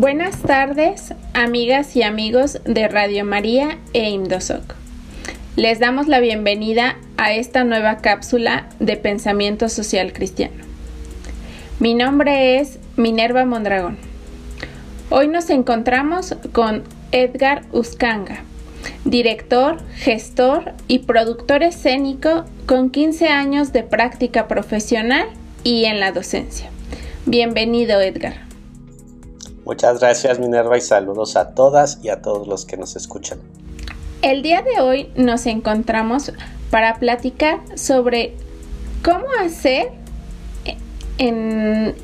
Buenas tardes, amigas y amigos de Radio María e Indosoc. Les damos la bienvenida a esta nueva cápsula de pensamiento social cristiano. Mi nombre es Minerva Mondragón. Hoy nos encontramos con Edgar Uscanga, director, gestor y productor escénico con 15 años de práctica profesional y en la docencia. Bienvenido, Edgar. Muchas gracias, Minerva, y saludos a todas y a todos los que nos escuchan. El día de hoy nos encontramos para platicar sobre cómo hacer en,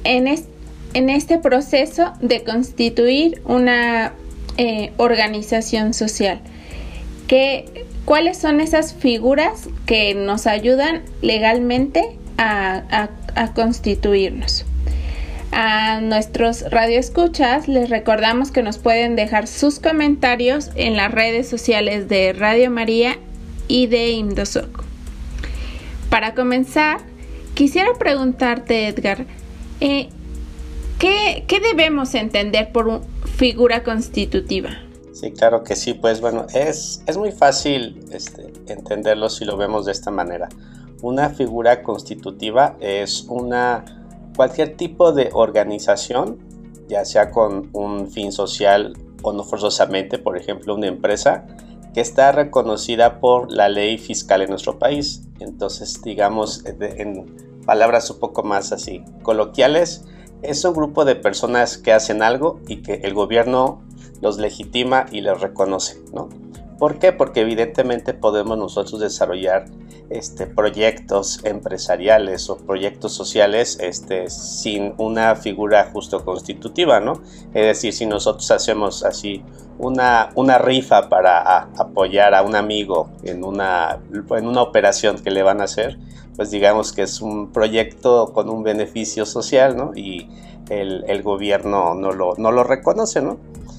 este proceso de constituir una eh, organización social. ¿Cuáles son esas figuras que nos ayudan legalmente a constituirnos? A nuestros radioescuchas les recordamos que nos pueden dejar sus comentarios en las redes sociales de Radio María y de Indosoc. Para comenzar, quisiera preguntarte, Edgar, eh, ¿qué, debemos entender por figura constitutiva? Sí, claro que sí, pues bueno, es, es muy fácil este, entenderlo si lo vemos de esta manera. Una figura constitutiva es una cualquier tipo de organización, ya sea con un fin social o no forzosamente, por ejemplo, una empresa, que está reconocida por la ley fiscal en nuestro país. Entonces, digamos, en palabras un poco más así coloquiales, es un grupo de personas que hacen algo y que el gobierno los legitima y les reconoce, ¿no? ¿Por qué? Porque evidentemente podemos nosotros desarrollar este, proyectos empresariales o proyectos sociales este, sin una figura justo constitutiva, ¿no? Es decir, si nosotros hacemos así una, una rifa para apoyar a un amigo en una, en una operación que le van a hacer, pues digamos que es un proyecto con un beneficio social, ¿no? Y el, el gobierno no lo, no lo reconoce, ¿no?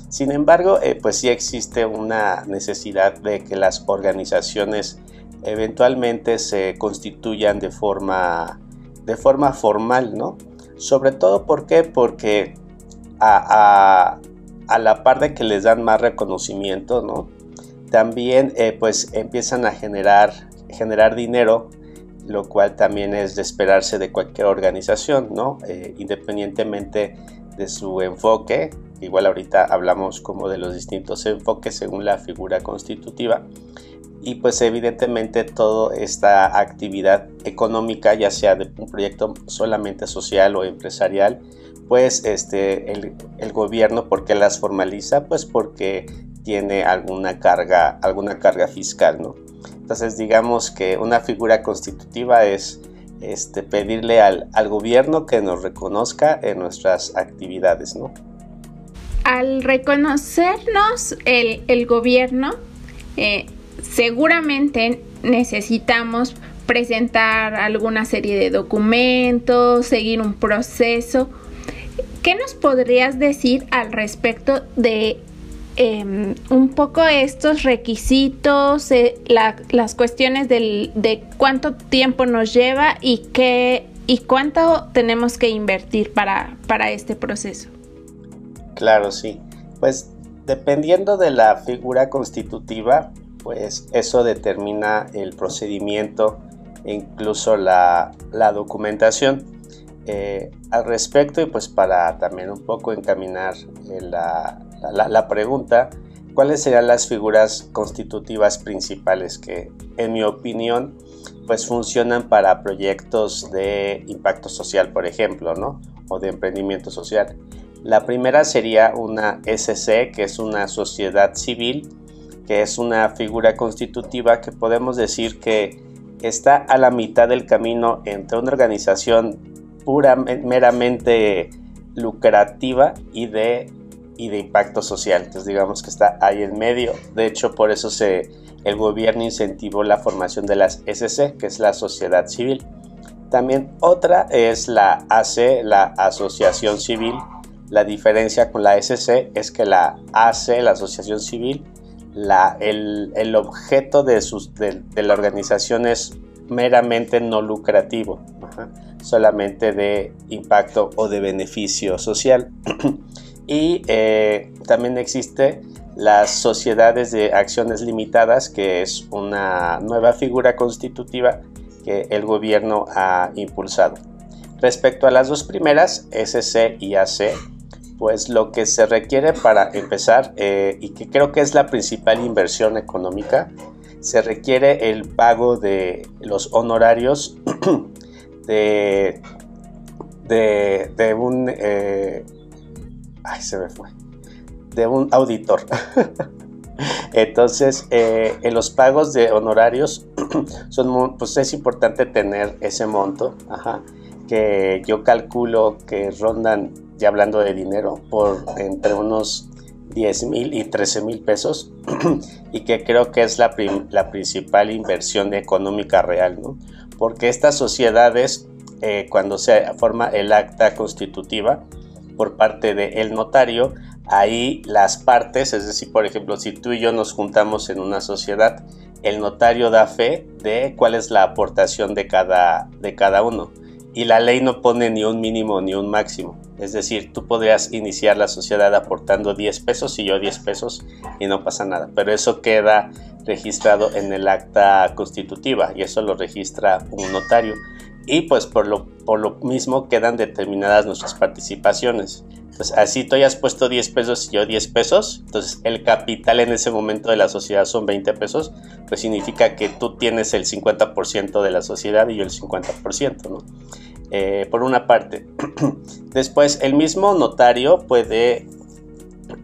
Sin embargo, eh, pues sí existe una necesidad de que las organizaciones eventualmente se constituyan de forma, de forma formal, ¿no? Sobre todo, ¿por qué? Porque a, la par de que les dan más reconocimiento, ¿no? También eh, pues empiezan a generar, generar dinero, lo cual también es de esperarse de cualquier organización, ¿no? Eh, independientemente de su enfoque, igual ahorita hablamos como de los distintos enfoques según la figura constitutiva, y pues evidentemente toda esta actividad económica, ya sea de un proyecto solamente social o empresarial, pues este, el, el gobierno, ¿por qué las formaliza? Pues porque tiene alguna carga, alguna carga fiscal, ¿no? Entonces digamos que una figura constitutiva es este, pedirle al, al gobierno que nos reconozca en nuestras actividades, ¿no? Al reconocernos el, gobierno, eh, seguramente necesitamos presentar alguna serie de documentos, seguir un proceso. ¿Qué nos podrías decir al respecto de em, un poco estos requisitos, eh, las cuestiones de cuánto tiempo nos lleva y qué y cuánto tenemos que invertir para, para este proceso? Claro, sí. Pues dependiendo de la figura constitutiva, pues eso determina el procedimiento e incluso la, documentación. Eh, al respecto y pues para también un poco encaminar eh, la, pregunta, ¿cuáles serían las figuras constitutivas principales que en mi opinión pues funcionan para proyectos de impacto social, por ejemplo, ¿no? O de emprendimiento social. La primera sería una SC, que es una sociedad civil que es una figura constitutiva que podemos decir que está a la mitad del camino entre una organización pura, meramente lucrativa y de, impacto social. Entonces digamos que está ahí en medio. De hecho, por eso se, el gobierno incentivó la formación de las SC, que es la sociedad civil. También otra es la AC, la asociación civil. La diferencia con la SC es que la AC, la asociación civil, el, objeto de, sus, de, la organización es meramente no solamente de impacto o de beneficio social. Y eh, también existe las sociedades de acciones limitadas, que es una nueva figura constitutiva que el gobierno ha impulsado. Respecto a las dos primeras, SC y AC, pues lo que se requiere para empezar, eh, y que creo que es la principal inversión económica, se requiere el pago de los honorarios de, de, un... Eh, ay, se me fue de un auditor. Entonces, eh, en los pagos de honorarios, son, pues es importante tener ese monto, que yo calculo que rondan, ya hablando de dinero, por entre unos 10 mil y 13 mil pesos, y que creo que es la, principal inversión económica real, ¿no? Porque estas sociedades, eh, cuando se forma el acta constitutiva por parte del notario, ahí las partes, es decir, por ejemplo, si tú y yo nos juntamos en una sociedad, el notario da fe de cuál es la aportación de cada, de cada uno. Y la ley no pone ni un mínimo ni un máximo. Es decir, tú podrías iniciar la sociedad aportando 10 pesos y yo 10 pesos y no pasa nada. Pero eso queda registrado en el acta constitutiva y eso lo registra un notario. Y pues por lo, por lo mismo quedan determinadas nuestras participaciones. Entonces, así tú hayas puesto 10 pesos y yo 10 pesos, entonces el capital en ese momento de la sociedad son 20 pesos, pues significa que tú tienes el 50% de la sociedad y yo el 50%, ¿no? Eh, por una parte. Después, el mismo notario puede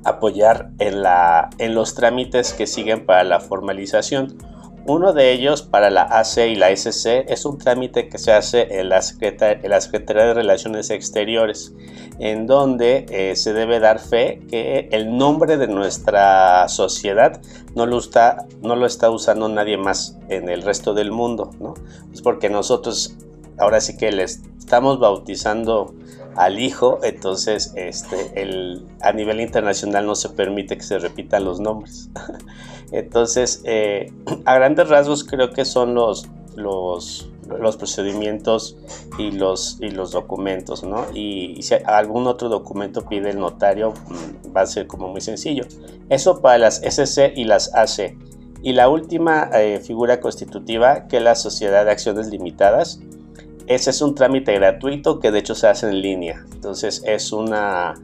apoyar en, la, en los trámites que siguen para la formalización uno de ellos para la AC y la SC es un trámite que se hace en la, Secretaría de Relaciones Exteriores, en donde eh, se debe dar fe que el nombre de nuestra sociedad no lo, está, no lo está usando nadie más en el resto del mundo, ¿no? Es porque nosotros ahora sí que les estamos bautizando al hijo, entonces este, el, a nivel internacional no se permite que se repitan los nombres. Entonces, eh, a grandes rasgos creo que son los, los, los procedimientos y los, y los documentos, ¿no? Y, si algún otro documento pide el notario, mm, va a ser como muy sencillo. Eso para las SC y las AC. Y la última eh, figura constitutiva, que es la Sociedad de Acciones Limitadas, ese es un trámite gratuito que de hecho se hace en línea. Entonces es una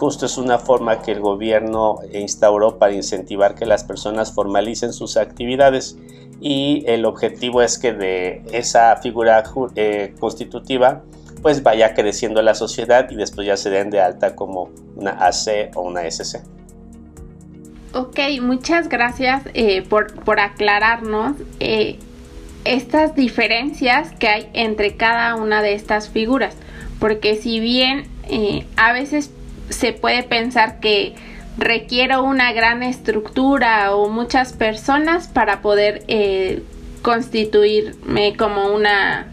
Justo es una forma que el gobierno instauró para incentivar que las personas formalicen sus actividades y el objetivo es que de esa figura eh, constitutiva pues vaya creciendo la sociedad y después ya se den de alta como una AC o una SC. Ok, muchas gracias eh, por, por, aclararnos eh, estas diferencias que hay entre cada una de estas figuras, porque si bien a veces se puede pensar que requiero una gran estructura o muchas personas para poder eh, constituirme como una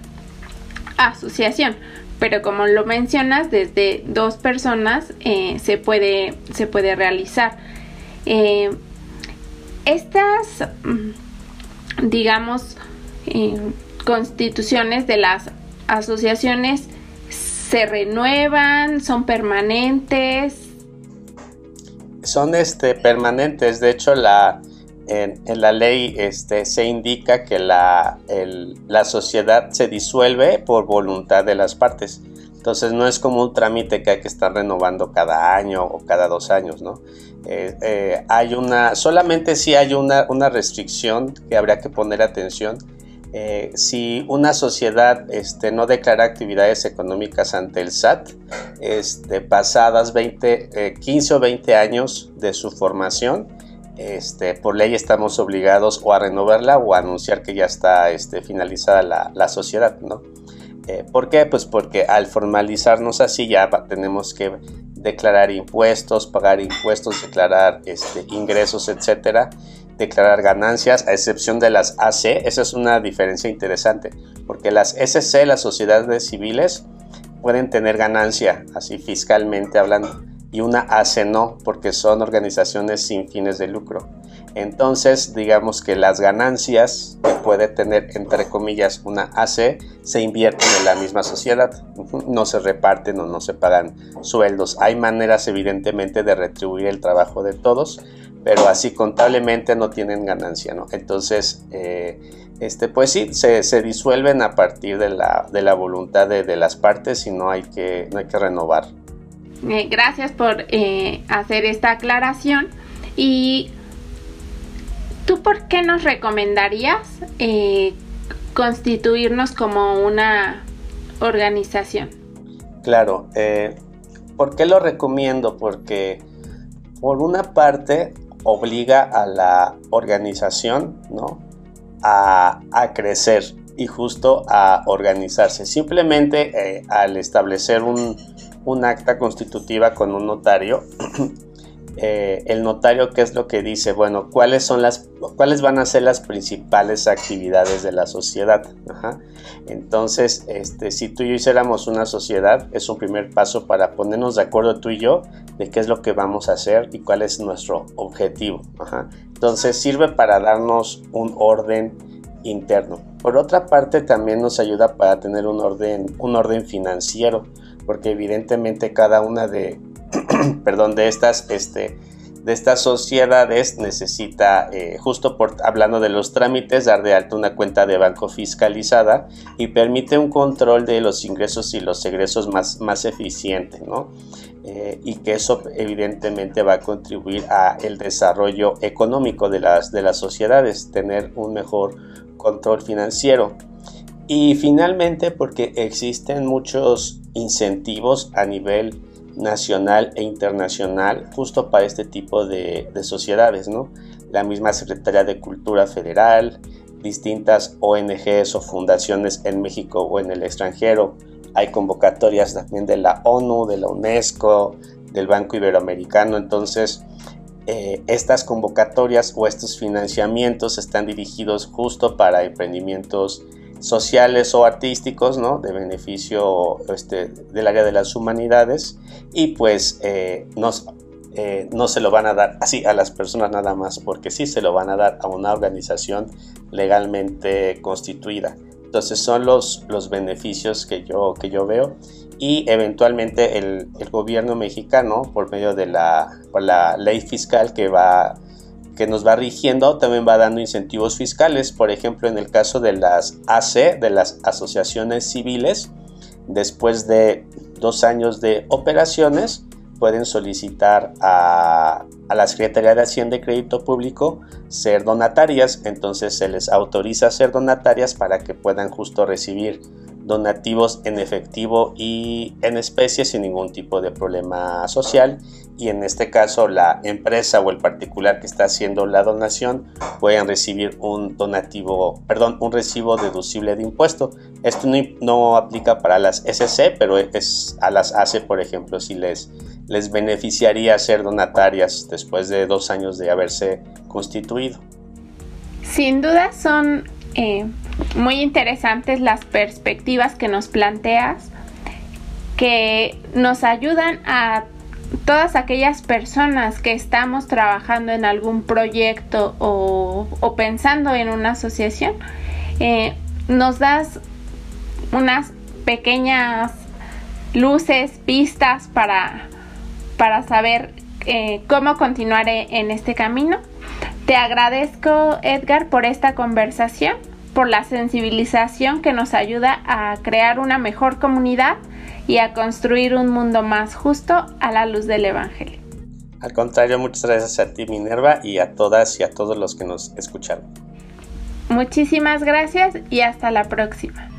asociación. Pero como lo mencionas, desde dos personas eh, se, puede, se puede realizar. Eh, estas, mm, constituciones de las asociaciones se renuevan, son permanentes. Son este, permanentes, de hecho la, en, la ley este, se indica que la, la sociedad se disuelve por voluntad de las partes. Entonces no es como un trámite que hay que estar renovando cada año o cada dos años, ¿no? Eh, eh, hay una, solamente si hay una, una restricción que habría que poner atención, eh, si una sociedad este, no declara actividades económicas ante el SAT, este, pasadas 20, 15 o 20 años de su formación, este, por ley estamos obligados o a renovarla o a anunciar que ya está este, finalizada la, sociedad, ¿no? Eh, ¿Por qué? Pues porque al formalizarnos así ya tenemos que declarar impuestos, pagar impuestos, declarar ingresos, etcétera, declarar ganancias, a excepción de las AC. Esa es una diferencia interesante, porque las SC, las sociedades civiles, pueden tener ganancia, así fiscalmente hablando, y una AC no, porque son organizaciones sin fines de lucro. Entonces, digamos que las ganancias que puede tener, entre comillas, una AC, se invierten en la misma sociedad. No se reparten o no se pagan sueldos. Hay maneras, evidentemente, de retribuir el trabajo de todos, pero así contablemente no tienen ganancia, ¿no? Entonces, eh, este, pues sí, se, disuelven a partir de la, voluntad de, las partes y no hay que, no hay que renovar. Eh, gracias por eh, hacer esta aclaración. Y ¿Tú por qué nos recomendarías constituirnos como una organización? Claro, ¿por qué lo recomiendo? Porque por una parte obliga a la organización ¿no? a, crecer y justo a organizarse. Simplemente eh, al establecer un, un acta constitutiva con un notario, Eh, el notario qué es lo que dice, bueno, cuáles son las, cuáles van a ser las principales actividades de la sociedad. Entonces, este, si tú y yo hiciéramos una sociedad, es un primer paso para ponernos de acuerdo tú y yo de qué es lo que vamos a hacer y cuál es nuestro objetivo. Entonces, sirve para darnos un orden interno. Por otra parte, también nos ayuda para tener un orden, un orden financiero, porque evidentemente cada una de perdón, de estas, este, de estas sociedades necesita, eh, justo por hablando de los trámites, dar de alta una cuenta de banco fiscalizada y permite un control de los ingresos y los egresos más, más eficiente, ¿no? Eh, y que eso evidentemente va a contribuir a el desarrollo económico de las, de las sociedades, tener un mejor control financiero. Y finalmente porque existen muchos incentivos a nivel nacional e internacional justo para este tipo de, sociedades, ¿no? La misma Secretaría de Cultura Federal, distintas ONGs o fundaciones en México o en el extranjero. Hay convocatorias también de la ONU, de la UNESCO, del Banco Iberoamericano. Entonces, eh, estas convocatorias o estos financiamientos están dirigidos justo para emprendimientos sociales o artísticos, ¿no? De beneficio este, del área de las humanidades y pues eh, eh, no se lo van a dar así a las personas nada más, porque sí se lo van a dar a una organización legalmente constituida. Entonces son los, los beneficios que yo, que yo veo y eventualmente el, el gobierno mexicano por medio de la, por la ley fiscal que va que nos va rigiendo también va dando incentivos fiscales. Por ejemplo, en el caso de las AC, de las asociaciones civiles, después de dos años de operaciones, pueden solicitar a, a, la Secretaría de Hacienda y Crédito Público ser donatarias, entonces se les autoriza a ser donatarias para que puedan justo recibir donativos en efectivo y en especie sin ningún tipo de problema social y en este caso la empresa o el particular que está haciendo la donación pueden recibir un donativo, perdón, un recibo deducible de impuesto. Esto no, aplica para las SC, pero es a las AC, por ejemplo, si les, les beneficiaría ser donatarias después de dos años de haberse constituido. Sin duda son eh, muy interesantes las perspectivas que nos planteas, que nos ayudan a todas aquellas personas que estamos trabajando en algún proyecto o, pensando en una asociación, eh, nos das unas pequeñas luces, pistas para, para saber eh, cómo continuar en este camino. Te agradezco, Edgar, por esta conversación, por la sensibilización que nos ayuda a crear una mejor comunidad y a construir un mundo más justo a la luz del Evangelio. Al contrario, muchas gracias a ti, Minerva, y a todas y a todos los que nos escucharon. Muchísimas gracias y hasta la próxima.